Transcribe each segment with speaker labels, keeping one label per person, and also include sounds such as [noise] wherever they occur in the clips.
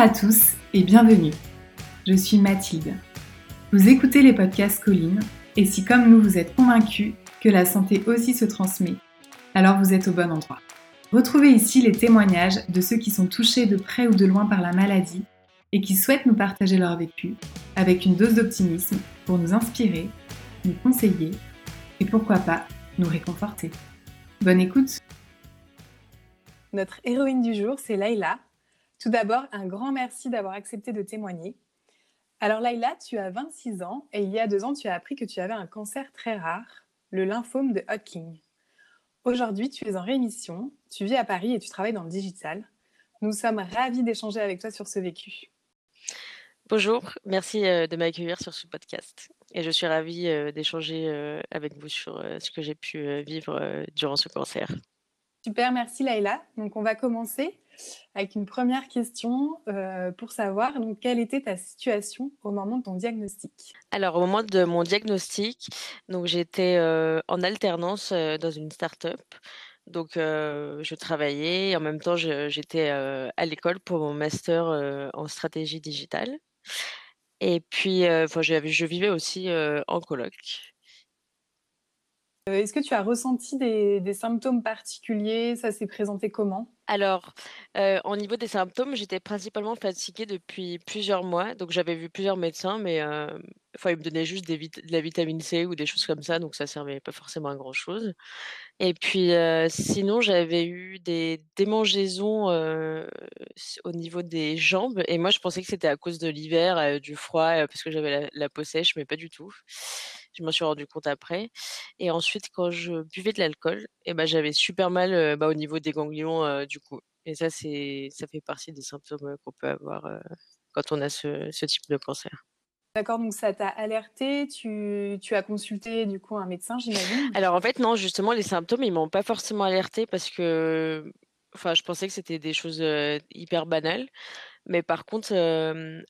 Speaker 1: À tous et bienvenue. Je suis Mathilde. Vous écoutez les podcasts Colline et si comme nous vous êtes convaincus que la santé aussi se transmet, alors vous êtes au bon endroit. Retrouvez ici les témoignages de ceux qui sont touchés de près ou de loin par la maladie et qui souhaitent nous partager leur vécu avec une dose d'optimisme pour nous inspirer, nous conseiller et pourquoi pas nous réconforter. Bonne écoute
Speaker 2: Notre héroïne du jour, c'est Laïla. Tout d'abord, un grand merci d'avoir accepté de témoigner. Alors Laïla, tu as 26 ans et il y a deux ans, tu as appris que tu avais un cancer très rare, le lymphome de Hodgkin. Aujourd'hui, tu es en rémission, tu vis à Paris et tu travailles dans le digital. Nous sommes ravis d'échanger avec toi sur ce vécu.
Speaker 3: Bonjour, merci euh, de m'accueillir sur ce podcast. Et je suis ravie euh, d'échanger euh, avec vous sur ce que j'ai pu vivre durant ce cancer.
Speaker 2: Super, merci Laïla. Donc on va commencer avec une première question pour savoir donc, quelle était ta situation au moment de ton diagnostic?
Speaker 3: Alors au moment de mon diagnostic, j'étais en alternance dans une start-up. Donc je travaillais et en même temps j'étais à l'école pour mon master en stratégie digitale. Et puis, je vivais aussi en coloc.
Speaker 2: Est-ce que tu as ressenti des, symptômes particuliers? Ça s'est présenté comment?
Speaker 3: Alors, au niveau des symptômes, j'étais principalement fatiguée depuis plusieurs mois. Donc, j'avais vu plusieurs médecins, mais enfin, ils me donnaient juste de la vitamine C ou des choses comme ça. Donc, ça servait pas forcément à grand-chose. Et puis, sinon, j'avais eu des démangeaisons au niveau des jambes. Et moi, je pensais que c'était à cause de l'hiver, du froid, parce que j'avais la peau sèche, mais pas du tout. Je m'en suis rendu compte après. Et ensuite, quand je buvais de l'alcool, et eh ben, j'avais super mal bah, au niveau des ganglions du cou. Et ça, c'est, ça fait partie des symptômes qu'on peut avoir quand on a ce, ce type de cancer.
Speaker 2: D'accord, donc ça t'a alerté, tu, tu, as consulté du coup un médecin, j'imagine?
Speaker 3: Alors en fait, non, justement, les symptômes, ils m'ont pas forcément alerté parce que enfin, je pensais que c'était des choses hyper banales. Mais par contre,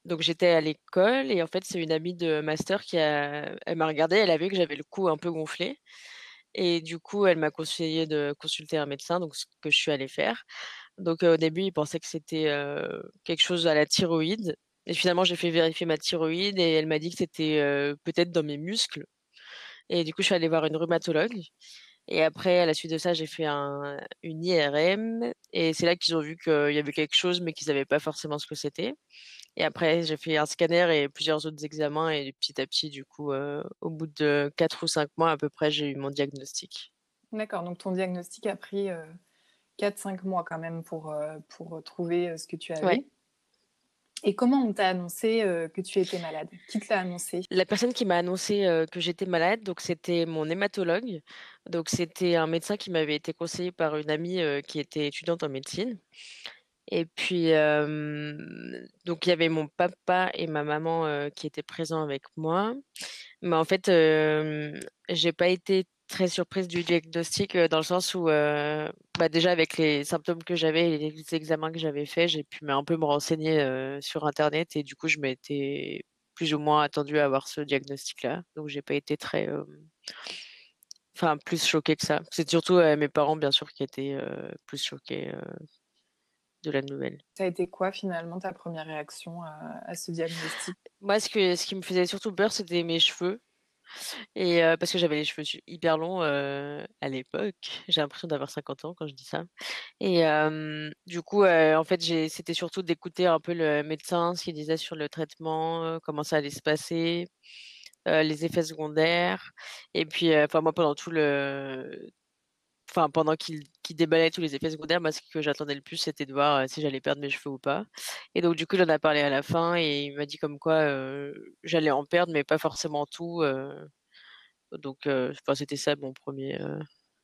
Speaker 3: donc j'étais à l'école et en fait, c'est une amie de master qui a elle m'a regardée, elle a vu que j'avais le cou un peu gonflé et du coup, elle m'a conseillé de consulter un médecin, donc ce que je suis allée faire. Donc au début, il pensait que c'était, quelque chose à la thyroïde et finalement, j'ai fait vérifier ma thyroïde et elle m'a dit que c'était, peut-être dans mes muscles et du coup, je suis allée voir une rhumatologue et après, à la suite de ça, j'ai fait un, une IRM et c'est là qu'ils ont vu qu'il y avait quelque chose, mais qu'ils savaient pas forcément ce que c'était. Et après, j'ai fait un scanner et plusieurs autres examens et petit à petit, du coup, au bout de 4 ou 5 mois à peu près, j'ai eu mon diagnostic.
Speaker 2: D'accord, donc ton diagnostic a pris 4-5 mois quand même pour, pour trouver ce que tu avais. Et comment on t'a annoncé que tu étais malade? Qui te l'a annoncé?
Speaker 3: La personne qui m'a annoncé que j'étais malade, donc c'était mon hématologue. Donc c'était un médecin qui m'avait été conseillé par une amie qui était étudiante en médecine. Et puis donc il y avait mon papa et ma maman qui étaient présents avec moi. Mais en fait, j'ai pas été très surprise du diagnostic dans le sens où, bah, déjà avec les symptômes que j'avais et les examens que j'avais faits, j'ai pu un peu me renseigner sur internet et du coup, je m'étais plus ou moins attendue à avoir ce diagnostic-là. Donc j'ai pas été très, enfin plus choquée que ça. C'est surtout mes parents bien sûr qui étaient plus choqués de la nouvelle.
Speaker 2: Ça a été quoi finalement ta première réaction à, à ce diagnostic?
Speaker 3: Moi, ce, que, ce qui me faisait surtout peur, c'était mes cheveux. Et parce que j'avais les cheveux hyper longs, à l'époque. J'ai l'impression d'avoir 50 ans quand je dis ça et du coup, en fait, c'était surtout d'écouter un peu le médecin, ce qu'il disait sur le traitement, comment ça allait se passer, les effets secondaires et puis, enfin moi pendant tout le enfin pendant qu'il déballait tous les effets secondaires, moi ce que j'attendais le plus c'était de voir si j'allais perdre mes cheveux ou pas. Et donc du coup, il en a parlé à la fin et il m'a dit comme quoi j'allais en perdre, mais pas forcément tout. donc enfin, c'était ça mon premier,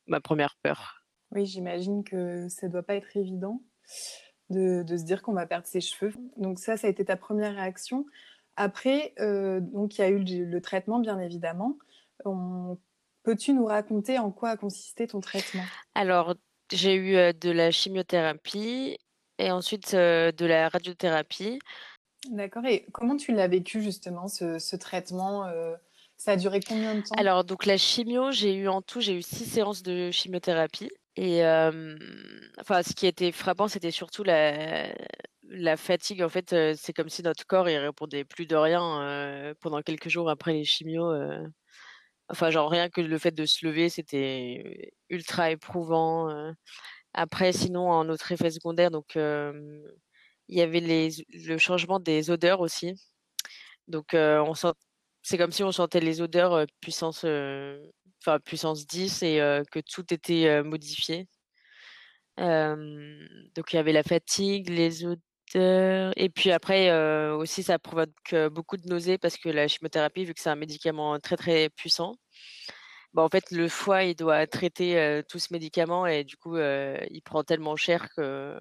Speaker 3: ma première peur.
Speaker 2: Oui, j'imagine que ça doit pas être évident de, se dire qu'on va perdre ses cheveux. Donc ça, ça a été ta première réaction. Après, donc il y a eu le, le traitement, bien évidemment. On Peux-tu nous raconter en quoi a consisté ton traitement?
Speaker 3: Alors, j'ai eu de la chimiothérapie et ensuite de la radiothérapie.
Speaker 2: D'accord. Et comment tu l'as vécu justement ce, traitement Ça a duré combien de temps?
Speaker 3: Alors, donc la chimio, j'ai eu en tout, j'ai eu six séances de chimiothérapie. Et enfin, ce qui était frappant, c'était surtout la, la fatigue, en fait, c'est comme si notre corps, il répondait plus de rien, pendant quelques jours après les chimios, enfin, genre, rien que le fait de se lever, c'était ultra éprouvant. Après, sinon, en autre effet secondaire, donc il y avait les le changement des odeurs aussi. Donc on sent c'est comme si on sentait les odeurs, puissance, enfin puissance 10 et que tout était, modifié. Donc il y avait la fatigue, les odeurs et puis après, aussi ça provoque, beaucoup de nausées parce que la chimiothérapie, vu que c'est un médicament très, très puissant, bah, en fait, le foie, il doit traiter, tout ce médicament et du coup, il prend tellement cher que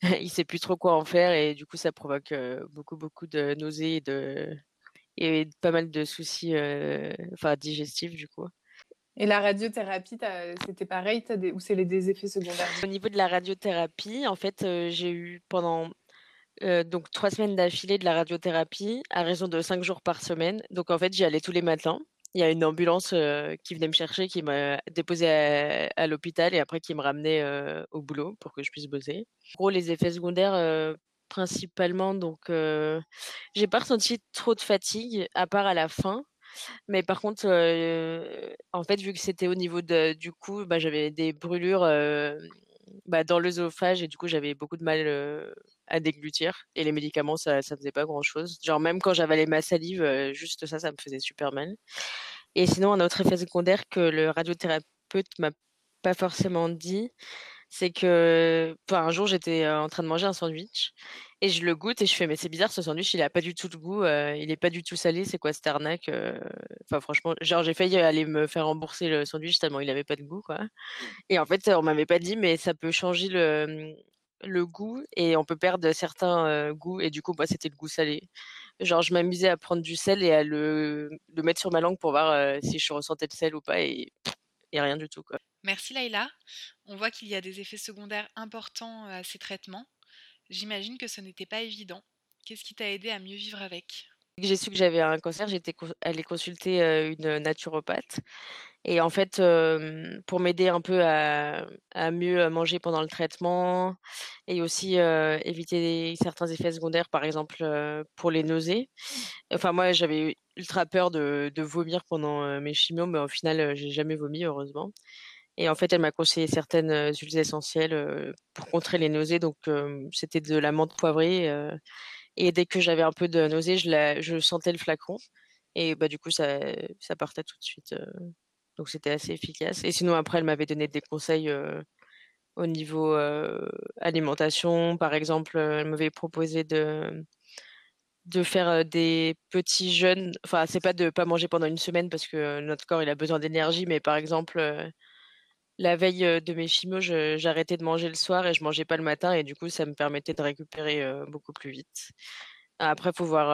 Speaker 3: [laughs] il sait plus trop quoi en faire et du coup, ça provoque, beaucoup, beaucoup de nausées et de et pas mal de soucis, digestifs du coup.
Speaker 2: Et la radiothérapie, c'était pareil, des ou c'est des effets secondaires?
Speaker 3: Au niveau de la radiothérapie, en fait, heu, j'ai eu pendant, heu, donc 3 semaines d'affilée de la radiothérapie à raison de 5 jours par semaine. Donc en fait, j'y allais tous les matins. Il y a une ambulance, heu, qui venait me chercher, qui m'a déposée à à l'hôpital et après qui me ramenait, au boulot pour que je puisse bosser. En gros, les effets secondaires, principalement donc j'ai pas ressenti trop de fatigue à part à la fin. Mais par contre, en fait, vu que c'était au niveau du cou, bah, j'avais des brûlures, bah, dans l'œsophage et du coup, j'avais beaucoup de mal, à déglutir et les médicaments, ça ça faisait pas grand chose. Genre même quand j'avalais ma salive, juste ça, ça me faisait super mal et sinon un autre effet secondaire que le radiothérapeute m'a pas forcément dit, c'est que enfin, un jour, j'étais, en train de manger un sandwich et je le goûte et je fais: «Mais c'est bizarre ce sandwich, il a pas du tout de goût, heu, il est pas du tout salé, c'est quoi cette arnaque?» heu, enfin franchement, genre j'ai failli aller me faire rembourser le sandwich tellement il avait pas de goût, quoi et en fait, on m'avait pas dit, mais ça peut changer le, mmh, le goût et on peut perdre certains, heu, goûts et du coup, moi, c'était le goût salé. Genre je m'amusais à prendre du sel et à le le mettre sur ma langue pour voir, si je ressentais le sel ou pas et et rien du tout, quoi.
Speaker 4: Merci Laïla. On voit qu'il y a des effets secondaires importants à ces traitements. J'imagine que ce n'était pas évident. Qu'est-ce qui t'a aidé à mieux vivre avec?
Speaker 3: J'ai su que j'avais un cancer, j'étais allée consulter, une naturopathe et en fait, pour m'aider un peu à mieux manger pendant le traitement et aussi, éviter certains effets secondaires, par exemple, pour les nausées. Enfin moi, j'avais ultra peur de vomir pendant, mes chimios, mais au final, j'ai jamais vomi heureusement et en fait, elle m'a conseillé certaines, huiles essentielles, pour contrer les nausées. Donc c'était de la menthe poivrée, et dès que j'avais un peu de nausée, je sentais le flacon. Et bah, du coup ça partait tout de suite, donc c'était assez efficace. Et sinon après elle m'avait donné des conseils, au niveau, heu, alimentation. Par exemple, elle m'avait proposé de de faire, des petits jeûnes. Enfin, c'est pas de pas manger pendant une semaine parce que notre corps, il a besoin d'énergie, mais par exemple, la veille, de mes chimios, je j'arrêtais de manger le soir et je mangeais pas le matin et du coup, ça me permettait de récupérer, beaucoup plus vite. Après, faut voir,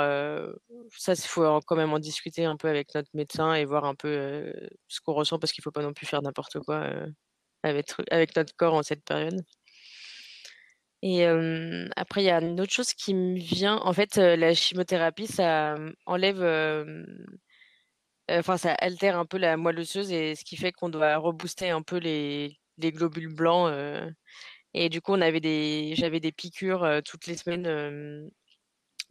Speaker 3: ça, il faut quand même en discuter un peu avec notre médecin et voir un peu, ce qu'on ressent parce qu'il faut pas non plus faire n'importe quoi, avec avec notre corps en cette période. Et après il y a une autre chose qui me vient, en fait, la chimiothérapie ça, enlève, enfin ça altère un peu la moelle osseuse et ce qui fait qu'on doit rebooster un peu les les globules blancs, et du coup on avait des j'avais des piqûres, toutes les semaines,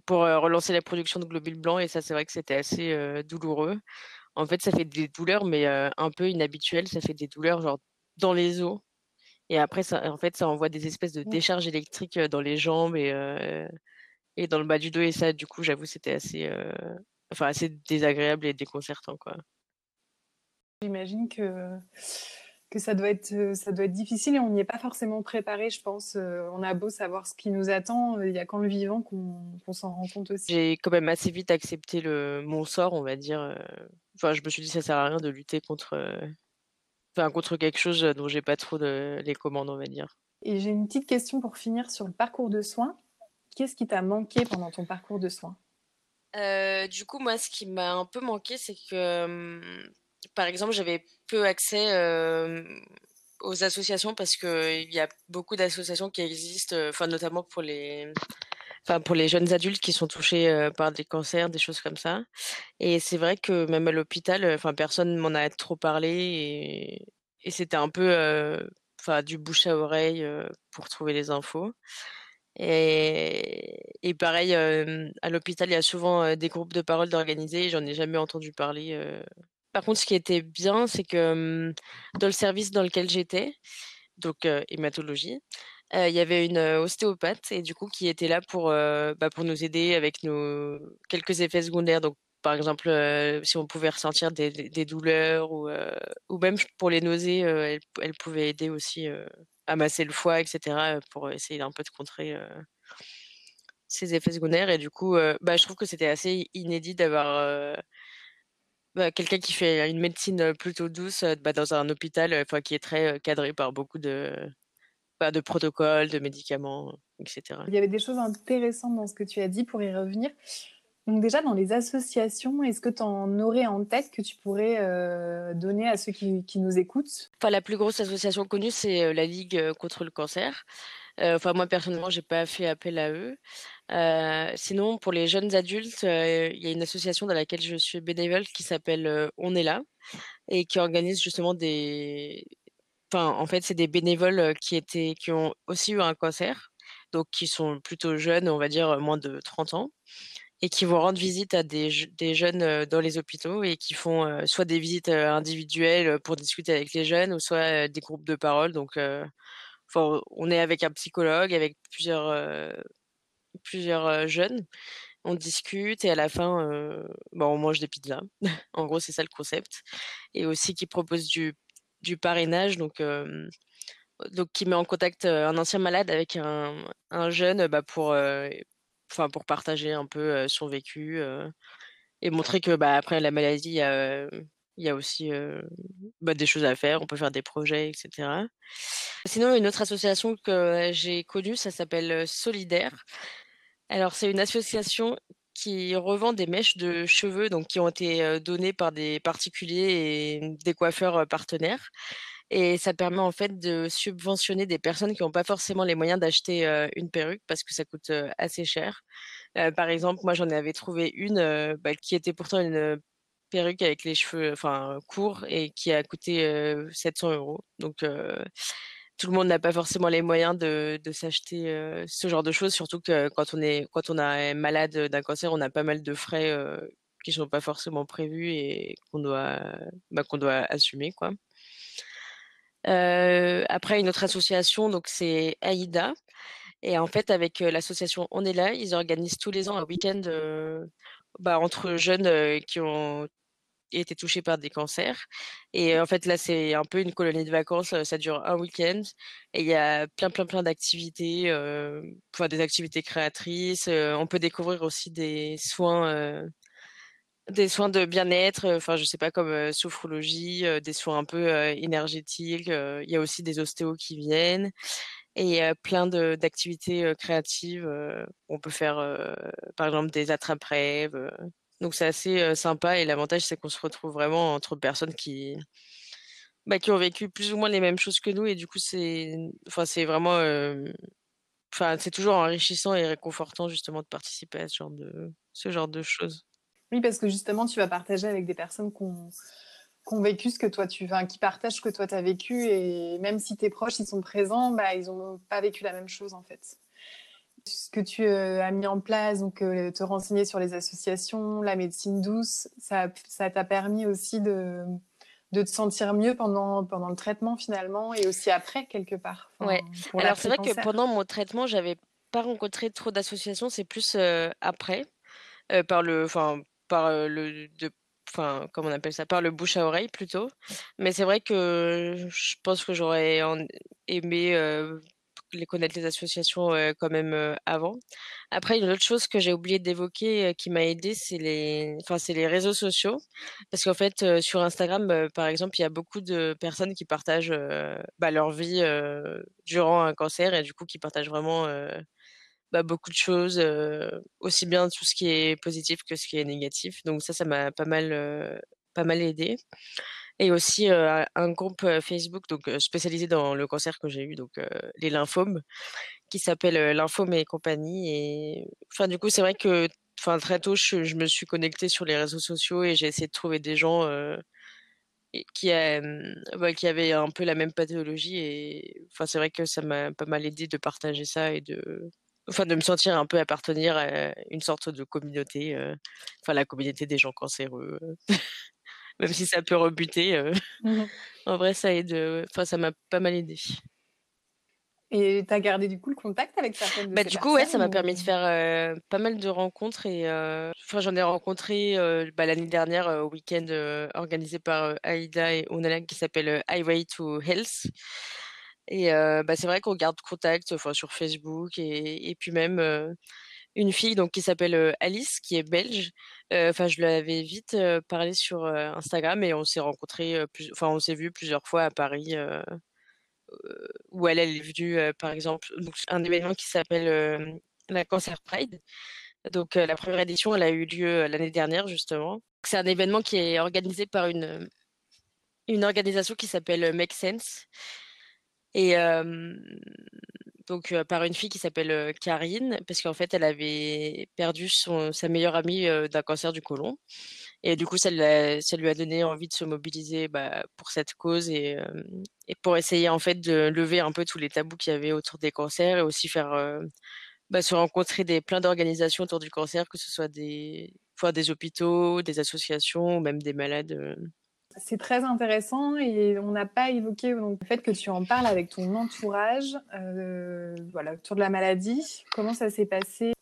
Speaker 3: pour, relancer la production de globules blancs et ça c'est vrai que c'était assez, douloureux. En fait, ça fait des douleurs mais, un peu inhabituelles, ça fait des douleurs genre dans les os et après ça en fait, ça envoie des espèces de
Speaker 2: Mmh.
Speaker 3: décharges électriques, dans les jambes et et dans le bas du dos et ça, du coup, j'avoue, c'était assez, enfin assez désagréable et déconcertant, quoi.
Speaker 2: J'imagine que que ça doit être, heu, ça doit être difficile et on n'y est pas forcément préparé, je pense, heu, on a beau savoir ce qui nous attend, heu, il y a qu'en le vivant qu'on qu'on s'en rend compte aussi.
Speaker 3: J'ai quand même assez vite accepté le mon sort, on va dire, enfin, je me suis dit: «Ça sert à rien de lutter contre, enfin contre quelque chose, dont j'ai pas trop de les commandes», on va dire.
Speaker 2: Et j'ai une petite question pour finir sur le parcours de soins. Qu'est-ce qui t'a manqué pendant ton parcours de soins?
Speaker 3: Heu, du coup, moi, ce qui m'a un peu manqué, c'est que, hem, par exemple, j'avais peu accès, hem, aux associations parce qu'il y a beaucoup d'associations qui existent, heu, enfin notamment pour les enfin pour les jeunes adultes qui sont touchés, par des cancers, des choses comme ça. Et c'est vrai que même à l'hôpital, enfin personne m'en a trop parlé et c'était un peu, enfin du bouche à oreille, pour trouver les infos Et, pareil, à l'hôpital, il y a souvent des groupes de parole d'organisés. J'en ai jamais entendu parler. Par contre, ce qui était bien, c'est que dans le service dans lequel j'étais, donc hématologie, il y avait une ostéopathe et du coup qui était là pour, bah, pour nous aider avec nos quelques effets secondaires. Donc par exemple, si on pouvait ressentir des, douleurs ou, ou même pour les nausées, elle, pouvait aider aussi à masser le foie, etc., pour essayer un peu de contrer ces effets secondaires. Et du coup, bah, je trouve que c'était assez inédit d'avoir bah, quelqu'un qui fait une médecine plutôt douce bah, dans un hôpital qui est très cadré par beaucoup de, bah, de protocoles, de médicaments, etc.
Speaker 2: Il y avait des choses intéressantes dans ce que tu as dit pour y revenir. Donc déjà, dans les associations, est-ce que tu en aurais en tête que tu pourrais donner à ceux qui, nous écoutent?
Speaker 3: Enfin, La plus grosse association connue, c'est la Ligue contre le cancer. Enfin, moi, personnellement, j'ai pas fait appel à eux. sinon, pour les jeunes adultes, il y a une association dans laquelle je suis bénévole qui s'appelle On est là et qui organise justement des. Enfin, en fait, c'est des bénévoles qui étaient, qui ont aussi eu un cancer, donc qui sont plutôt jeunes, on va dire moins de 30 ans, et qui vont rendre visite à des, des jeunes dans les hôpitaux et qui font soit des visites individuelles pour discuter avec les jeunes, ou soit des groupes de parole. Donc, on est avec un psychologue, avec plusieurs, plusieurs jeunes. On discute et à la fin, bon, on mange des pizzas. [laughs] en gros, c'est ça le concept. Et aussi qui propose du, du parrainage, donc, donc qui met en contact un ancien malade avec un, un jeune bah, pour, enfin, pour partager un peu son vécu et montrer que bah, après la maladie, il y a aussi bah, des choses à faire, on peut faire des projets, etc. Sinon, une autre association que j'ai connue, ça s'appelle Solidaire. Alors, c'est une association qui revend des mèches de cheveux donc qui ont été données par des particuliers et des coiffeurs partenaires. Et ça permet en fait de subventionner des personnes qui n'ont pas forcément les moyens d'acheter une perruque parce que ça coûte assez cher. par exemple, moi j'en avais trouvé une bah, qui était pourtant une perruque avec les cheveux courts et qui a coûté 700 euros. Donc tout le monde n'a pas forcément les moyens de, s'acheter ce genre de choses, surtout que quand on est quand on est malade d'un cancer, on a pas mal de frais qui sont pas forcément prévus et qu'on doit bah, qu'on doit assumer quoi. Après une autre association, donc c'est Aïda. Et en fait, avec l'association On est là, ils organisent tous les ans un week-end bah, entre jeunes qui ont été touchés par des cancers. Et en fait, là, c'est un peu une colonie de vacances. Ça dure un week-end et il y a plein, plein, plein d'activités, euh, des activités créatrices. on peut découvrir aussi des soins, des soins de bien-être. Enfin, je sais pas, comme sophrologie, des soins un peu énergétiques. Il y a aussi des ostéos qui viennent et plein d'activités créatives. on peut faire, par exemple, des attrape-rêves donc c'est assez sympa et l'avantage c'est qu'on se retrouve vraiment entre personnes qui bah, qui ont vécu plus ou moins les mêmes choses que nous et du coup c'est enfin c'est vraiment enfin c'est toujours enrichissant et réconfortant justement de participer à ce genre de ce genre de choses.
Speaker 2: Oui parce que justement tu vas partager avec des personnes qui ont, vécu ce que toi tu enfin, qui partagent ce que toi tu as vécu et même si tes proches ils sont présents bah ils ont pas vécu la même chose en fait ce que tu euh, as mis en place, donc euh, te renseigner sur les associations, la médecine douce, ça t'a permis aussi de, de te sentir mieux pendant, pendant le traitement finalement et aussi après quelque part.
Speaker 3: ouais. Alors c'est vrai que pendant mon traitement, j'avais pas rencontré trop d'associations, c'est plus euh, après, par le, enfin par le, enfin comment on appelle ça, par le bouche à oreille plutôt. Mais c'est vrai que je pense que j'aurais aimé les connaître les associations quand même avant. Après, une autre chose que j'ai oublié d'évoquer qui m'a aidé, c'est les, enfin, c'est les réseaux sociaux. Parce qu'en fait, sur Instagram, par exemple, il y a beaucoup de personnes qui partagent bah, leur vie durant un cancer et du coup qui partagent vraiment bah, beaucoup de choses, aussi bien tout ce qui est positif que ce qui est négatif. Donc ça, ça m'a pas mal, pas mal aidé et aussi un groupe Facebook donc spécialisé dans le cancer que j'ai eu, donc les lymphomes, qui s'appelle Lymphome et compagnie. Et enfin, du coup, c'est vrai que enfin, très tôt, je, me suis connectée sur les réseaux sociaux et j'ai essayé de trouver des gens qui, bah, qui avaient un peu la même pathologie. Et enfin, c'est vrai que ça m'a pas mal aidé de partager ça et de enfin de me sentir un peu appartenir à une sorte de communauté, enfin la communauté des gens cancéreux, [laughs] même si ça peut rebuter, mmh [laughs] en vrai ça aide, enfin ça m'a pas mal aidé.
Speaker 2: Et tu as gardé du coup le contact avec certaines de
Speaker 3: Bah,
Speaker 2: ces
Speaker 3: du coup, ouais, ça m'a permis de faire, pas mal de rencontres et enfin, j'en ai rencontré, bah, l'année dernière, au week-end, organisé par, Aïda et Onana qui s'appelle, Highway to Health et bah, c'est vrai qu'on garde contact, enfin, sur Facebook et puis même, une fille donc qui s'appelle, Alice qui est belge, enfin, je lui avais vite, parlé sur, Instagram et on s'est rencontrés, enfin, on s'est vus plusieurs fois à Paris, où elle, elle est venue, par exemple un événement qui s'appelle, la Cancer Pride. Donc la première édition, elle a eu lieu, l'année dernière justement. C'est un événement qui est organisé par une, une organisation qui s'appelle, Make Sense et donc par une fille qui s'appelle, Karine, parce qu'en fait, elle avait perdu son sa meilleure amie, d'un cancer du côlon et du coup, ça ça lui a donné envie de se mobiliser, bah, pour cette cause et et pour essayer en fait de lever un peu tous les tabous qu'il y avait autour des cancers et aussi faire, bah, se rencontrer des plein d'organisations autour du cancer, que ce soit des enfin des hôpitaux, des associations ou même des malades.
Speaker 2: C'est très intéressant et on n'a pas évoqué le fait que tu en parles avec ton entourage, voilà, autour de la maladie. Comment ça s'est passé?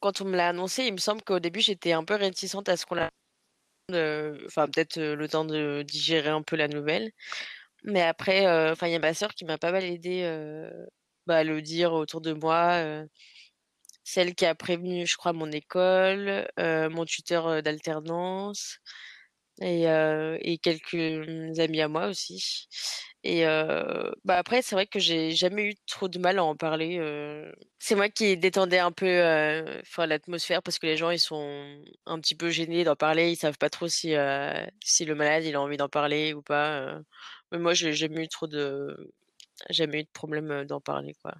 Speaker 3: Quand on me l'a annoncé, il me semble qu'au début, j'étais un peu réticente à ce qu'on la heu, enfin peut-être, heu, le temps de digérer un peu la nouvelle. Mais après, enfin il y a ma sœur qui m'a pas mal aidée, bah, à le dire autour de moi, celle qui a prévenu, je crois, mon école, mon tuteur, d'alternance et quelques, mmh, amis à moi aussi et bah, après c'est vrai que j'ai jamais eu trop de mal à en parler. C'est moi qui détendais un peu, l'atmosphère parce que les gens ils sont un petit peu gênés d'en parler. Ils savent pas trop si, si le malade il a envie d'en parler ou pas. Mais moi j'ai jamais eu trop de jamais eu de problème, d'en parler, quoi.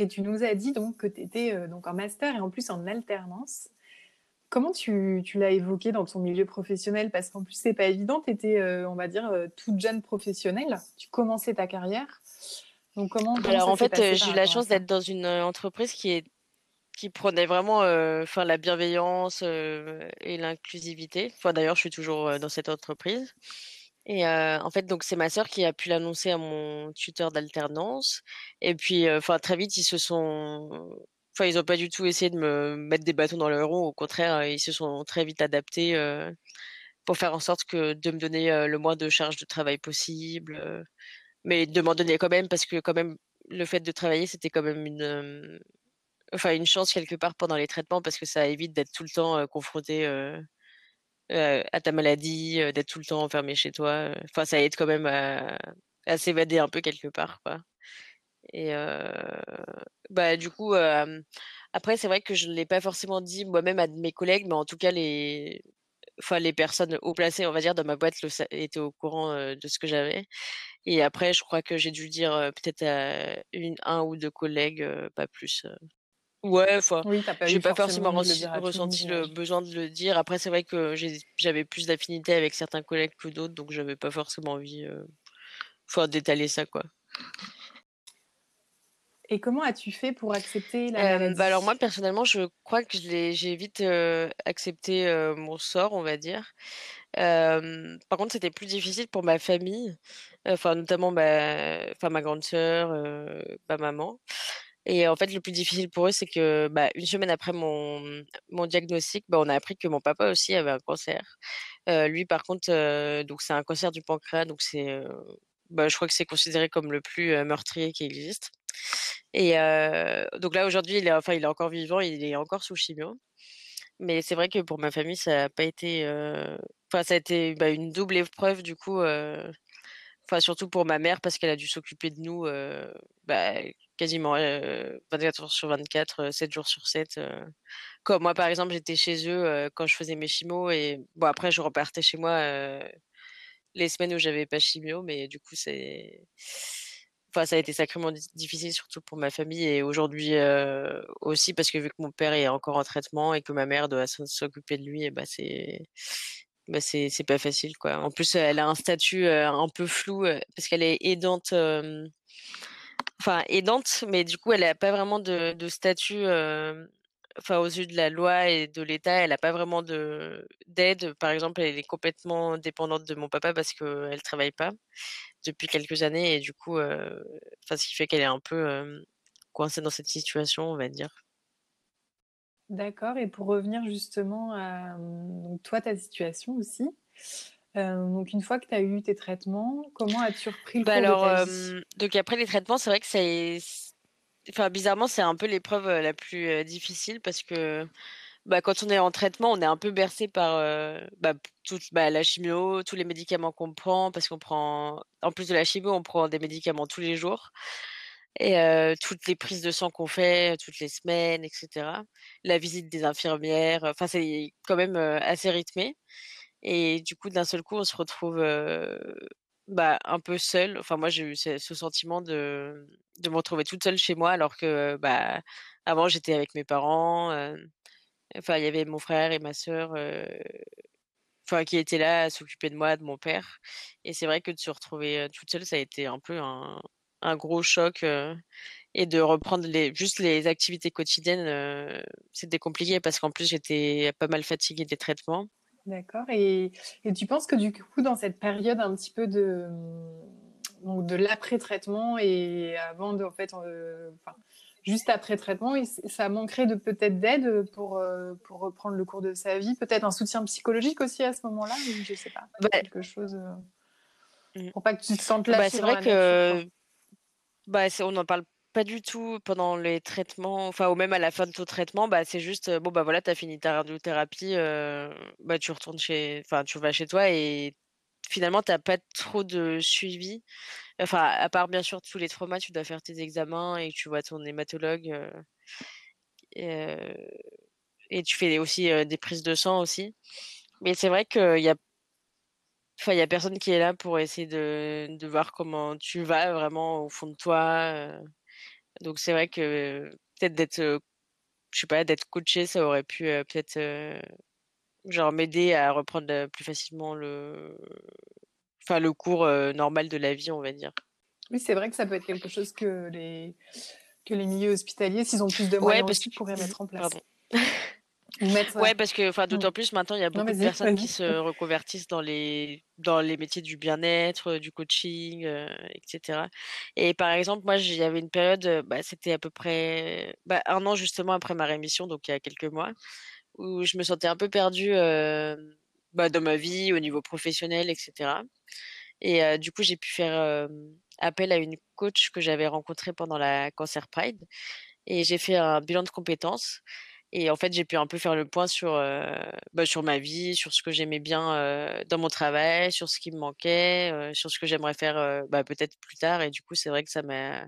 Speaker 2: Et tu nous as dit donc que tu étais, donc en master et en plus en alternance. Comment tu tu l'as évoqué dans ton milieu professionnel? Parce qu'en plus c'est pas évident, tu étais, heu, on va dire, heu, toute jeune professionnelle. Tu commençais ta carrière. Donc comment comment
Speaker 3: Alors en fait,
Speaker 2: passé
Speaker 3: j'ai eu la chance d'être dans une, heu, entreprise qui est qui prônait vraiment, enfin la bienveillance, et l'inclusivité. Enfin d'ailleurs, je suis toujours, dans cette entreprise et en fait, donc c'est ma sœur qui a pu l'annoncer à mon tuteur d'alternance et puis, enfin très vite, ils se sont ils ont pas du tout essayé de me mettre des bâtons dans les roues. Au contraire, heu, ils se sont très vite adaptés, heu, pour faire en sorte que de me donner, heu, le moins de charge de travail possible, mais de m'en donner quand même parce que quand même le fait de travailler, c'était quand même une, enfin une chance quelque part pendant les traitements parce que ça évite d'être tout le temps, confronté, à ta maladie, d'être tout le temps enfermé chez toi, enfin ça aide quand même à à s'évader un peu quelque part, quoi et bah, du coup, après c'est vrai que je l'ai pas forcément dit moi-même à mes collègues, mais en tout cas les enfin les personnes haut placées, on va dire, dans ma boîte le étaient au courant, de ce que j'avais et après je crois que j'ai dû le dire, peut-être à une 1 ou 2 collègues, pas plus. Ouais, enfin,
Speaker 2: Oui,
Speaker 3: j'ai pas
Speaker 2: forcément
Speaker 3: ressenti
Speaker 2: le
Speaker 3: besoin de le dire. Après c'est vrai que j'avais plus d'affinité avec certains collègues que d'autres, donc j'avais pas forcément envie, enfin d'étaler ça, quoi.
Speaker 2: Et comment as-tu fait pour accepter la
Speaker 3: bah, alors moi personnellement, je crois que j'ai vite, accepté, mon sort, on va dire. Par contre, c'était plus difficile pour ma famille, enfin notamment ma enfin ma grande sœur, ma maman et en fait, le plus difficile pour eux, c'est que, bah, 1 semaine après mon, mon diagnostic, bah, on a appris que mon papa aussi avait un cancer. Lui par contre, donc c'est un cancer du pancréas, donc c'est, bah, je crois que c'est considéré comme le plus, meurtrier qui existe et donc là aujourd'hui, il est enfin il est encore vivant, il est encore sous chimio. Mais c'est vrai que pour ma famille, ça a pas été, enfin ça a été, bah, une double épreuve du coup, enfin surtout pour ma mère parce qu'elle a dû s'occuper de nous, bah, quasiment, heu, 24 heures sur 24, heu, 7 jours sur 7, heu. Comme moi, par exemple, j'étais chez eux, quand je faisais mes chimios et bon après je repartais chez moi, les semaines où j'avais pas chimio, mais du coup c'est ça a été sacrément difficile surtout pour ma famille et aujourd'hui, aussi parce que vu que mon père est encore en traitement et que ma mère doit s'occuper de lui bah, c'est bah, c'est c'est pas facile, quoi. En plus, elle a un statut, un peu flou, parce qu'elle est aidante, enfin aidante, mais du coup, elle a pas vraiment de statut, enfin aux yeux de la loi et de l'État, elle a pas vraiment de d'aide. Par exemple, elle est complètement dépendante de mon papa parce qu'elle travaille pas depuis quelques années et du coup, enfin ce qui fait qu'elle est un peu, coincée dans cette situation, on va dire.
Speaker 2: D'accord et pour revenir justement à, mmh, toi, ta situation aussi, heu, donc une fois que tu as eu tes traitements, comment as-tu repris le
Speaker 3: Bah,
Speaker 2: cours de
Speaker 3: alors,
Speaker 2: ta vie?
Speaker 3: donc après les traitements, c'est vrai que c'est enfin bizarrement, c'est un peu l'épreuve, la plus, difficile parce que, bah, quand on est en traitement, on est un peu bercé par, heu, bah, toute bah, la chimio, tous les médicaments qu'on prend parce qu'on prend en plus de la chimio, on prend des médicaments tous les jours et toutes les prises de sang qu'on fait toutes les semaines et cetera. La visite des infirmières, enfin c'est quand même, assez rythmé et du coup, d'un seul coup, on se retrouve, bah, un peu seul. Enfin moi, j'ai eu ce sentiment de de me retrouver toute seule chez moi alors que, bah, avant j'étais avec mes parents, heu, enfin il y avait mon frère et ma sœur, heu, enfin qui étaient là à s'occuper de moi, de mon père et c'est vrai que de se retrouver, heu, toute seule, ça a été un peu un un gros choc, heu et de reprendre les juste les activités quotidiennes, c'était compliqué parce qu'en plus j'étais pas mal fatiguée des traitements.
Speaker 2: D'accord et et tu penses que du coup, dans cette période un petit peu de, donc de l'après-traitement et avant de en fait, heu, enfin, juste après traitement, ça manquerait de peut-être d'aide, pour, heu, pour reprendre le cours de sa vie? Peut-être un soutien psychologique aussi à ce moment-là? Je sais pas,
Speaker 3: Ouais.
Speaker 2: quelque chose, heu,
Speaker 3: Mmh.
Speaker 2: pour pas que tu te sentes
Speaker 3: Bah,
Speaker 2: lâchée
Speaker 3: c'est vrai que, bah, on n'en parle pas du tout pendant les traitements, enfin ou même à la fin de ton traitement, bah, c'est juste, bon, bah, voilà, tu as fini ta radiothérapie, bah, tu retournes chez enfin tu vas chez toi et finalement tu as pas trop de suivi. Enfin, à part bien sûr tous les traumas, tu dois faire tes examens et tu vois ton hématologue, et tu fais aussi, des prises de sang aussi. Mais c'est vrai qu'il y a enfin, il y a personne qui est là pour essayer de voir comment tu vas vraiment au fond de toi, donc c'est vrai que peut-être d'être, je sais pas, d'être coachée, ça aurait pu, peut-être, genre m'aider à reprendre, plus facilement le enfin le cours, normal de la vie, on va dire.
Speaker 2: Oui, c'est vrai que ça peut être quelque chose que les que les milieux hospitaliers, s'ils ont plus de
Speaker 3: Ouais,
Speaker 2: moyens
Speaker 3: parce
Speaker 2: aussi,
Speaker 3: que
Speaker 2: pourraient
Speaker 3: mmh,
Speaker 2: mettre en place.
Speaker 3: pardon.
Speaker 2: Mettre ouais.
Speaker 3: Ouais, parce que enfin, d'autant plus maintenant, il y a
Speaker 2: Non,
Speaker 3: beaucoup de personnes qui se reconvertissent dans les dans les métiers du bien-être, du coaching, heu et cetera. Et par exemple, moi, il y avait une période, bah, c'était à peu près, bah, 1 an justement après ma rémission, donc il y a quelques mois, où je me sentais un peu perdue, bah, dans ma vie, au niveau professionnel et cetera. Et du coup, j'ai pu faire, appel à une coach que j'avais rencontrée pendant la Cancer Pride et j'ai fait un bilan de compétences et en fait, j'ai pu un peu faire le point sur, heu, bah, sur ma vie, sur ce que j'aimais bien, heu, dans mon travail, sur ce qui me manquait, heu, sur ce que j'aimerais faire, heu, bah, peut-être plus tard et du coup, c'est vrai que ça m'a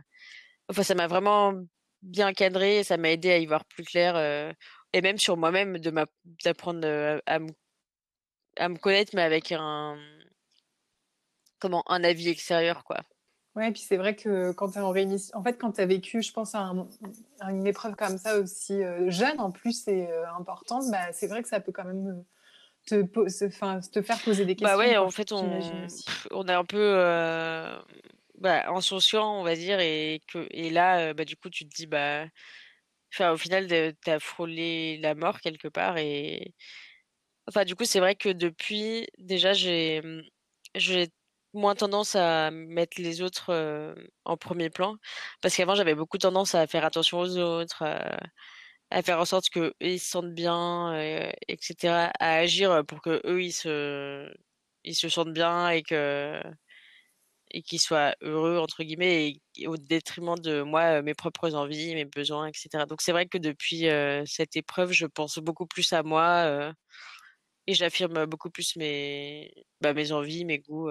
Speaker 3: enfin, ça m'a vraiment bien cadré ça m'a aidé à y voir plus clair, heu et même sur moi-même de m'app d'apprendre, à me à me connaître, mais avec un comment? Un avis extérieur, quoi.
Speaker 2: Ouais et puis c'est vrai que quand tu es en fait, quand tu as vécu, je pense à un à une épreuve comme ça aussi, heu, jeune en plus et heu, importante, bah, c'est vrai que ça peut quand même, heu, te te faire poser des
Speaker 3: Bah,
Speaker 2: questions,
Speaker 3: ouais, en fait, on est un peu, heu, bah, insouciant, on va dire et que et là, bah, du coup, tu te dis, bah, au final, tu as frôlé la mort quelque part et enfin, du coup, c'est vrai que depuis, déjà, j'ai, j'ai moins tendance à mettre les autres, heu, en 1er plan. Parce qu'avant, j'avais beaucoup tendance à faire attention aux autres, à faire en sorte qu'eux, ils se sentent bien, heu et cetera, à agir, pour qu'eux, ils se ils se sentent bien et que et qu'ils soient «heureux» entre guillemets et au détriment de moi, mes propres envies, mes besoins et cetera. Donc c'est vrai que depuis, cette épreuve, je pense beaucoup plus à moi, et j'affirme beaucoup plus mes, bah, mes envies, mes goûts,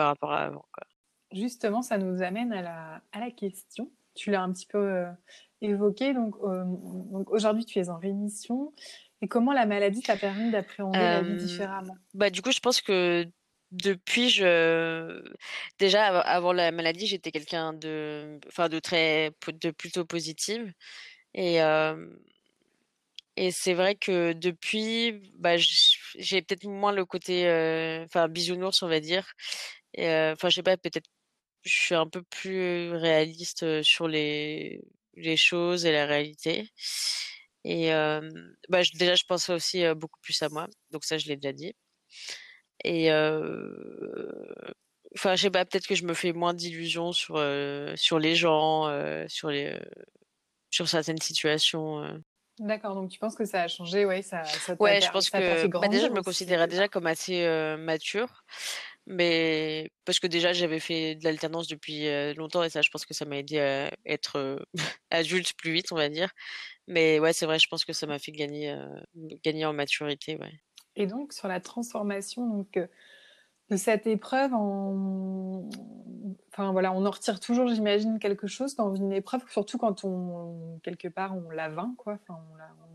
Speaker 3: par rapport à avant, quoi.
Speaker 2: Justement, ça nous amène à la à la question. Tu l'as un petit peu, heu, évoqué donc hem, donc aujourd'hui, tu es en rémission et comment la maladie t'a permis d'appréhender la vie
Speaker 3: Hem,
Speaker 2: différemment?
Speaker 3: bah, du coup, je pense que depuis, je déjà av avant la maladie, j'étais quelqu'un de enfin, de très de plutôt positive et hem et c'est vrai que depuis, bah, j'ai peut-être moins le côté, enfin bisounours, on va dire et enfin, je sais pas, peut-être je suis un peu plus réaliste, sur les les choses et la réalité. Et bah, déjà, je pensais aussi, beaucoup plus à moi, donc ça, je l'ai déjà dit. Et enfin, je sais pas, peut-être que je me fais moins d'illusions sur, sur les gens, sur les, sur certaines situations,
Speaker 2: D'accord, donc tu penses que ça a changé, ouais, ça ça
Speaker 3: Ouais, je pense que bah, déjà, je me considérais déjà comme assez, mature, mais parce que déjà, j'avais fait de l'alternance depuis, longtemps et ça, je pense que ça m'a aidé à être, [laughs] adulte plus vite, on va dire. Mais ouais, c'est vrai, je pense que ça m'a fait gagner, gagner en maturité, ouais.
Speaker 2: Et donc sur la transformation donc, de cette épreuve en enfin voilà, on en retire toujours j'imagine quelque chose dans une épreuve, surtout quand on quelque part on la vainc quoi, enfin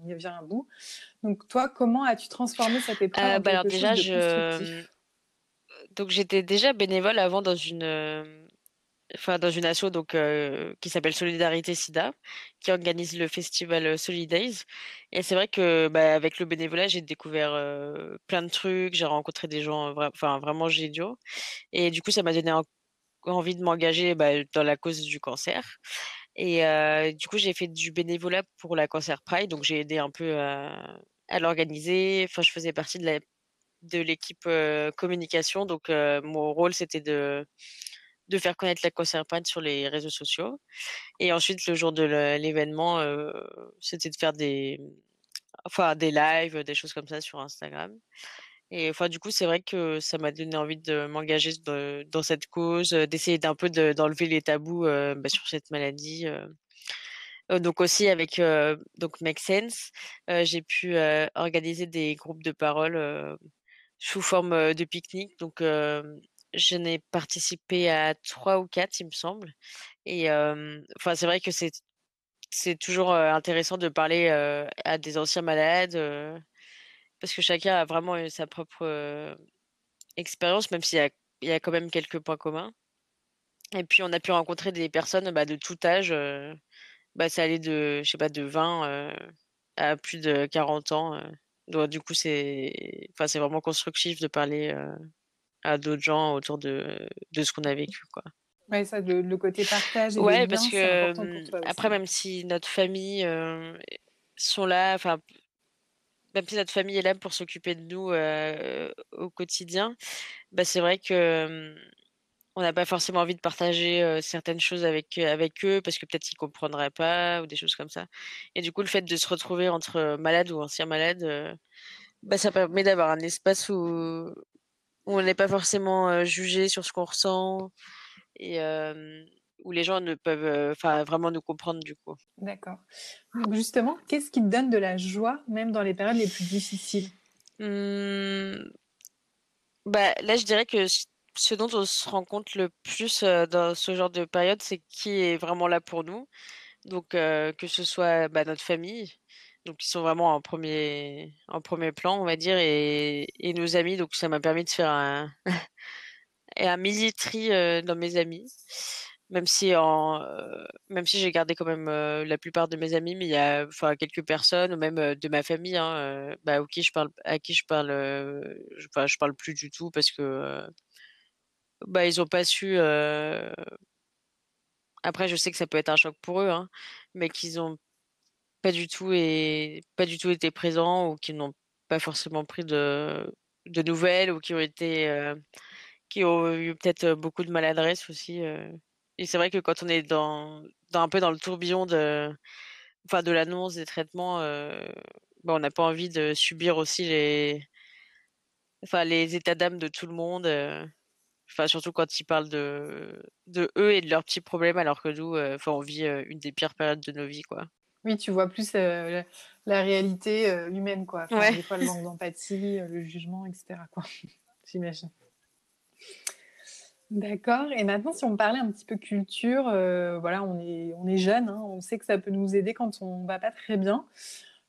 Speaker 2: on, y vient à bout. Donc toi, comment as-tu transformé cette épreuve
Speaker 3: euh,
Speaker 2: en
Speaker 3: bah alors déjà je donc j'étais déjà bénévole avant dans une enfin dans une asso donc euh, qui s'appelle Solidarité Sida, qui organise le festival euh, Solidays. Et c'est vrai que bah, avec le bénévolat, j'ai découvert euh, plein de trucs, j'ai rencontré des gens enfin vraiment géniaux. Et du coup, ça m'a donné envie de m'engager bah, dans la cause du cancer. Et du coup, j'ai fait du bénévolat pour la Cancer Pride, donc j'ai aidé un peu à, à l'organiser. Enfin, je faisais partie de la de l'équipe communication, donc mon rôle c'était de de faire connaître la Concerpad sur les réseaux sociaux. Et ensuite, le jour de l'événement, c'était de faire des, enfin, des lives, des choses comme ça sur Instagram. Et enfin, du coup, c'est vrai que ça m'a donné envie de m'engager dans cette cause, d'essayer d'un peu d'enlever les tabous bah, sur cette maladie. Donc aussi avec donc Make Sense, j'ai pu organiser des groupes de parole sous forme de pique-nique. Donc je n'ai participé à trois ou quatre, il me semble. Et enfin, c'est vrai que c'est c'est toujours intéressant de parler à des anciens malades parce que chacun a vraiment sa propre expérience, même s'il y a, il y a quand même quelques points communs. Et puis on a pu rencontrer des personnes bah, de tout âge. bah, ça allait de, je sais pas, de 20 à plus de 40 ans. Donc du coup, c'est, enfin, c'est vraiment constructif de parler à d'autres gens autour de, de ce qu'on a vécu, quoi.
Speaker 2: Ouais, ça, le, le côté partage. Et
Speaker 3: ouais, parce que après, même si notre famille euh, sont là, enfin, même si notre famille est là pour s'occuper de nous euh, au quotidien, bah, c'est vrai que on n'a pas forcément envie de partager euh, certaines choses avec avec eux parce que peut-être qu'ils comprendraient pas ou des choses comme ça. Et du coup, le fait de se retrouver entre malades ou anciens malades, bah, ça permet d'avoir un espace où où on n'est pas forcément jugé sur ce qu'on ressent et où les gens ne peuvent enfin vraiment nous comprendre du coup.
Speaker 2: D'accord. justement, qu'est-ce qui te donne de la joie même dans les périodes les plus difficiles?
Speaker 3: Mmh. bah, Là, je dirais que ce dont on se rend compte le plus dans ce genre de période, c'est qui est vraiment là pour nous. Donc, que ce soit bah, notre famille, donc ils sont vraiment en premier en premier plan on va dire et, nos amis donc ça m'a permis de faire un [laughs] un mini dans mes amis même si en même si j'ai gardé quand même la plupart de mes amis mais il y a quelques personnes ou même de ma famille hein, bah qui je parle à qui je parle je parle plus du tout parce que bah ils ont pas su après je sais que ça peut être un choc pour eux hein, mais qu'ils ont pas du tout et pas du tout été présents ou qui n'ont pas forcément pris de, de nouvelles ou qui ont été qui ont eu peut-être beaucoup de maladresse aussi et c'est vrai que quand on est dans, dans un peu dans le tourbillon de enfin de l'annonce des traitements bah, on n'a pas envie de subir aussi les enfin les états d'âme de tout le monde enfin surtout quand ils parlent de de eux et de leurs petits problèmes alors que nous enfin on vit une des pires périodes de nos vies quoi
Speaker 2: oui, tu vois plus euh, la, réalité euh, humaine, quoi. Des fois, le manque [laughs] d'empathie, euh, le jugement, etc. Quoi. [laughs] J'imagine. D'accord. Et maintenant, si on parlait un petit peu culture, voilà, on est, on est jeune, hein, on sait que ça peut nous aider quand on va pas très bien.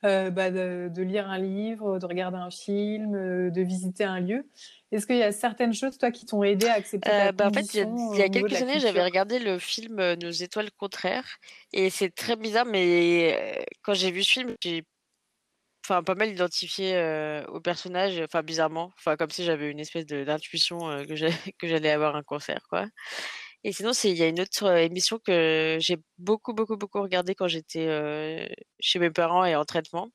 Speaker 2: Bah, de, de, lire un livre, de regarder un film, de visiter un lieu. Est-ce qu'il y a certaines choses, toi, qui t'ont aidé à accepter ta
Speaker 3: euh, bah, En fait, il y a, quelques années, j'avais regardé le film euh, Nos étoiles contraires. Et c'est très bizarre, mais euh, quand j'ai vu ce film, j'ai enfin, pas mal identifié au personnage, enfin, bizarrement. Enfin, comme si j'avais une espèce d'intuition [laughs] que j'allais avoir un concert, quoi. Et sinon, il y a une autre émission que j'ai beaucoup, beaucoup, beaucoup regardée quand j'étais chez mes parents et en traitement.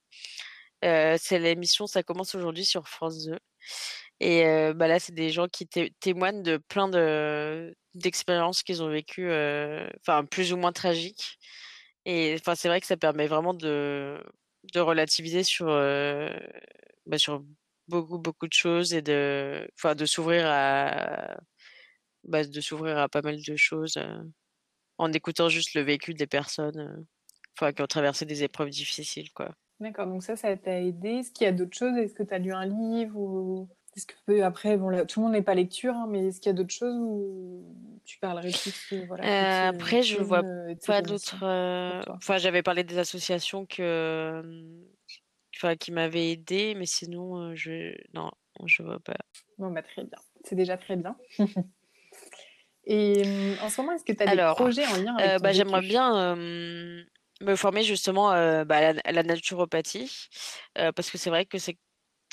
Speaker 3: c'est l'émission Ça commence aujourd'hui sur France 2. Et bah là, c'est des gens qui témoignent de plein de d'expériences qu'ils ont vécues, plus ou moins tragiques. Et enfin, c'est vrai que ça permet vraiment de relativiser sur bah, sur beaucoup beaucoup de choses et de de s'ouvrir à bah, de s'ouvrir à pas mal de choses en écoutant juste le vécu des personnes enfin qui ont traversé des épreuves difficiles quoi.
Speaker 2: D'accord, donc ça, ça t'a aidé. Est-ce qu'il y a d'autres choses? Est-ce que tu as lu un livre ou est-ce que après, bon, tout le monde n'est pas lecture, hein, mais est-ce qu'il y a d'autres choses où tu parlerais plus
Speaker 3: voilà, Après, je vois pas d'autres. Enfin, j'avais parlé des associations que, enfin, qui m'avaient aidé, mais sinon, je non, je vois pas.
Speaker 2: Bon, bah très bien. C'est déjà très bien. [laughs] Et en ce moment, est-ce que tu as des projets en lien avec
Speaker 3: bah, J'aimerais bien me former justement bah, à, la, naturopathie, parce que c'est vrai que c'est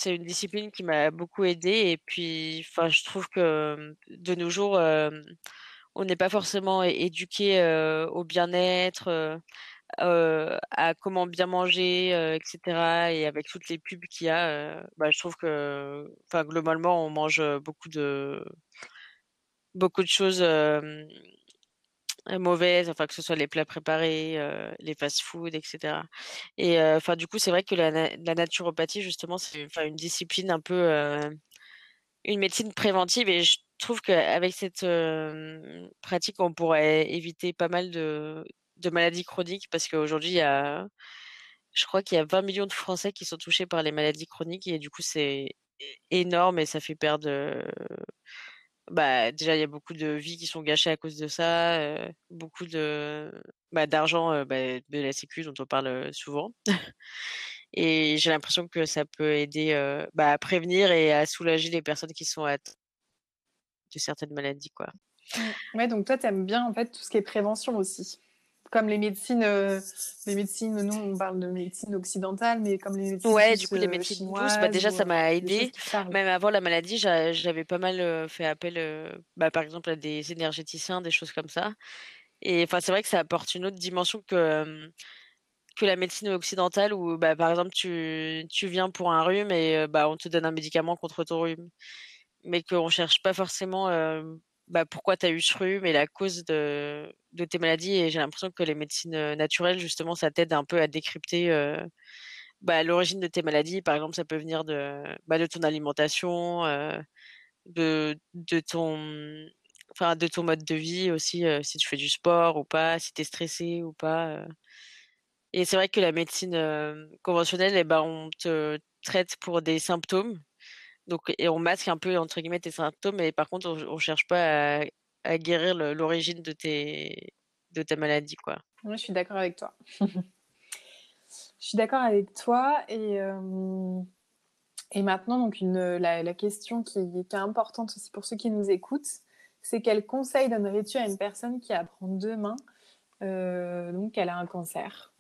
Speaker 3: c'est une discipline qui m'a beaucoup aidée et puis enfin je trouve que de nos jours on n'est pas forcément éduqué au bien-être à comment bien manger etc et avec toutes les pubs qu'il y a bah, je trouve que globalement on mange beaucoup de beaucoup de choses mauvaises, enfin que ce soit les plats préparés, les fast-food, etc. Et enfin du coup c'est vrai que la, naturopathie justement c'est une discipline un peu une médecine préventive et je trouve qu'avec cette pratique on pourrait éviter pas mal de, de maladies chroniques parce qu'aujourd'hui il y a je crois qu'il y a 20 millions de Français qui sont touchés par les maladies chroniques et du coup c'est énorme et ça fait perdre bah, déjà, il y a beaucoup de vies qui sont gâchées à cause de ça, beaucoup de bah, d'argent bah, de la sécu dont on parle souvent. [laughs] et j'ai l'impression que ça peut aider bah, à prévenir et à soulager les personnes qui sont atteintes de certaines maladies, quoi.
Speaker 2: Ouais, donc toi, tu aimes bien en fait tout ce qui est prévention aussi comme les médecines, euh, les médecines, nous on parle de médecine occidentale, mais comme les médecines
Speaker 3: Ouais, du coup les euh, médecines douces, bah déjà ça m'a aidé. Même avant la maladie, j'avais pas mal euh, fait appel, bah, par exemple à des énergéticiens, des choses comme ça. Et enfin c'est vrai que ça apporte une autre dimension que que la médecine occidentale où bah, par exemple tu, tu viens pour un rhume et bah on te donne un médicament contre ton rhume, mais qu'on cherche pas forcément bah, pourquoi tu as eu ce rhume et la cause de, tes maladies. Et j'ai l'impression que les médecines naturelles, justement, ça t'aide un peu à décrypter bah, l'origine de tes maladies. Par exemple, ça peut venir de, bah, de ton alimentation, de, de, ton, de ton mode de vie aussi, si tu fais du sport ou pas, si tu es stressé ou pas. Et c'est vrai que la médecine conventionnelle, eh ben, on te traite pour des symptômes donc, et on masque un peu, entre guillemets, tes symptômes, mais par contre, on, ne cherche pas à, guérir l'origine de, tes, de ta maladie, quoi.
Speaker 2: Moi, je suis d'accord avec toi. [laughs] je suis d'accord avec toi. Et, euh, et maintenant, donc une, la, question qui, est importante aussi pour ceux qui nous écoutent, c'est quel conseil donnerais-tu à une personne qui apprend demain euh, donc qu'elle a un cancer?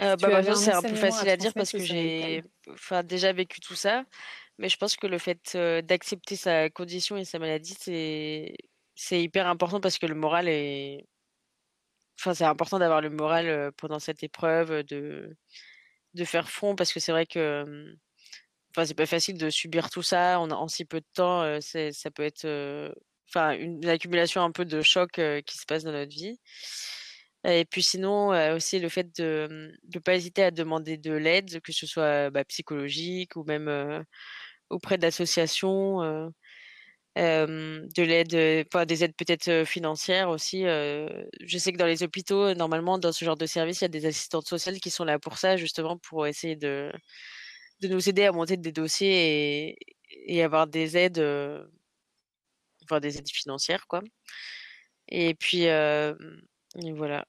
Speaker 3: Euh, bah, c'est un peu facile à, dire parce que j'ai enfin, déjà vécu tout ça. Mais je pense que le fait d'accepter sa condition et sa maladie, c'est c'est hyper important parce que le moral est. Enfin, c'est important d'avoir le moral pendant cette épreuve, de, de faire front parce que c'est vrai que. Enfin, c'est pas facile de subir tout ça en, en si peu de temps. ça peut être. Enfin, une, accumulation un peu de chocs qui se passe dans notre vie. Et puis sinon, aussi le fait de ne pas hésiter à demander de l'aide, que ce soit bah, psychologique ou même auprès d'associations, de l'aide, des aides peut-être financières aussi. je sais que dans les hôpitaux, normalement, dans ce genre de service, il y a des assistantes sociales qui sont là pour ça, justement, pour essayer de, de nous aider à monter des dossiers et, avoir des aides, enfin des aides financières, quoi. Et puis, voilà.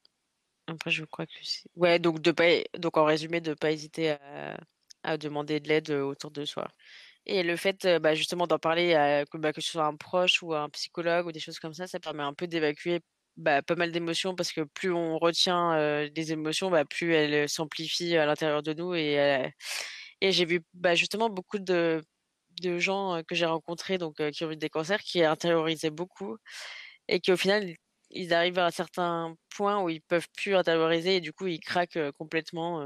Speaker 3: Après, je crois que ouais, donc de pas, donc en résumé, de pas hésiter à, à demander de l'aide autour de soi. Et le fait, bah, justement d'en parler à que, bah, que ce soit un proche ou un psychologue ou des choses comme ça, ça permet un peu d'évacuer, bah, pas mal d'émotions parce que plus on retient, des les émotions, plus elles s'amplifient à l'intérieur de nous et j'ai vu, justement beaucoup de gens, que j'ai rencontrés donc qui ont eu des cancers qui intériorisaient beaucoup et qu'au final, ils arrivent à un certain point où ils peuvent plus intérioriser et du coup, ils craquent complètement.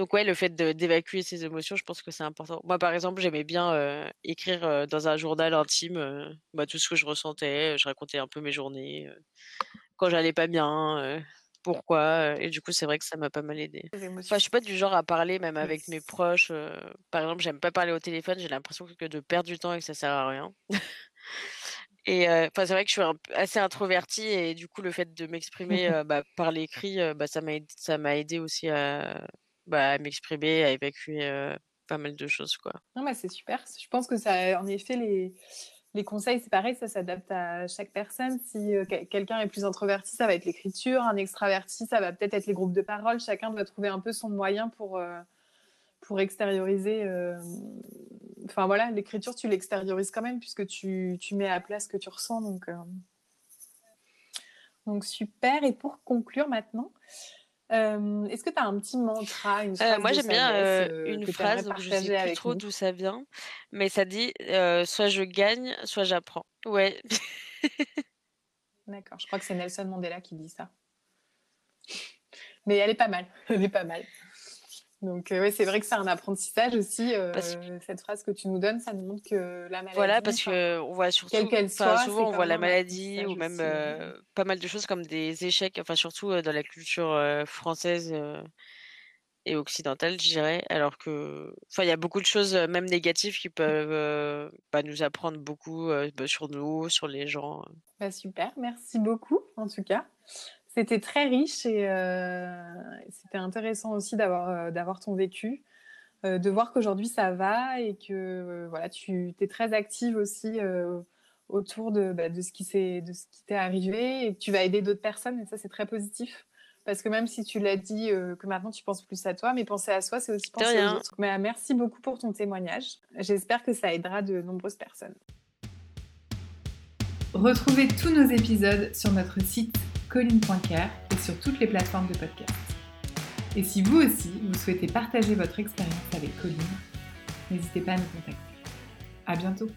Speaker 3: Donc ouais, le fait d'évacuer ses émotions, je pense que c'est important. Moi, par exemple, j'aimais bien écrire dans un journal intime bah, tout ce que je ressentais. Je racontais un peu mes journées, quand j'allais pas bien, pourquoi. Et du coup, c'est vrai que ça m'a pas mal aidé. Enfin, je suis pas du genre à parler même avec mes proches. par exemple, j'aime pas parler au téléphone. J'ai l'impression que de perdre du temps et que ça sert à rien. [laughs] Et c'est vrai que je suis assez introvertie et du coup, le fait de m'exprimer [laughs] bah, par l'écrit, bah, ça m'a ça m'a aidé aussi à, bah, à m'exprimer, à évacuer pas mal de choses, quoi.
Speaker 2: Non, mais c'est super. Je pense que ça, en effet, les, les conseils, c'est pareil, ça s'adapte à chaque personne. Si quelqu'un est plus introverti, ça va être l'écriture. Un extraverti, ça va peut-être être les groupes de parole. Chacun doit trouver un peu son moyen pour, pour extérioriser. Enfin voilà, l'écriture, tu l'extériorises quand même puisque tu, tu, mets à place ce que tu ressens. Donc, donc super. Et pour conclure maintenant, est-ce que tu as un petit mantra, une phrase
Speaker 3: Moi, j'aime bien une phrase, donc je sais plus trop d'où ça vient, mais ça dit soit je gagne, soit j'apprends. Ouais. [laughs]
Speaker 2: D'accord, je crois que c'est Nelson Mandela qui dit ça. Mais elle est pas mal, [laughs] elle est pas mal. Donc, euh, c'est vrai que c'est un apprentissage aussi. Euh, cette phrase que tu nous donnes, ça nous montre que la maladie.
Speaker 3: Voilà, parce qu'on voit surtout. Quelle qu'elle soit. Souvent, on voit la maladie ou même euh, pas mal de choses comme des échecs, enfin, surtout dans la culture française et occidentale, je dirais. Alors que. Enfin, il y a beaucoup de choses, même négatives, qui peuvent bah, nous apprendre beaucoup bah, sur nous, sur les gens.
Speaker 2: Bah, super, merci beaucoup, en tout cas. C'était très riche et euh, c'était intéressant aussi d'avoir euh, d'avoir ton vécu, euh, de voir qu'aujourd'hui ça va et que voilà tu es très active aussi autour de, bah, de ce qui s'est de ce qui t'est arrivé et que tu vas aider d'autres personnes et ça c'est très positif parce que même si tu l'as dit que maintenant tu penses plus à toi, mais penser à soi, c'est aussi penser aux autres. Mais, merci beaucoup pour ton témoignage. J'espère que ça aidera de nombreuses personnes.
Speaker 1: Retrouvez tous nos épisodes sur notre site colline.care et sur toutes les plateformes de podcast. Et si vous aussi, vous souhaitez partager votre expérience avec Colline, n'hésitez pas à nous contacter. À bientôt!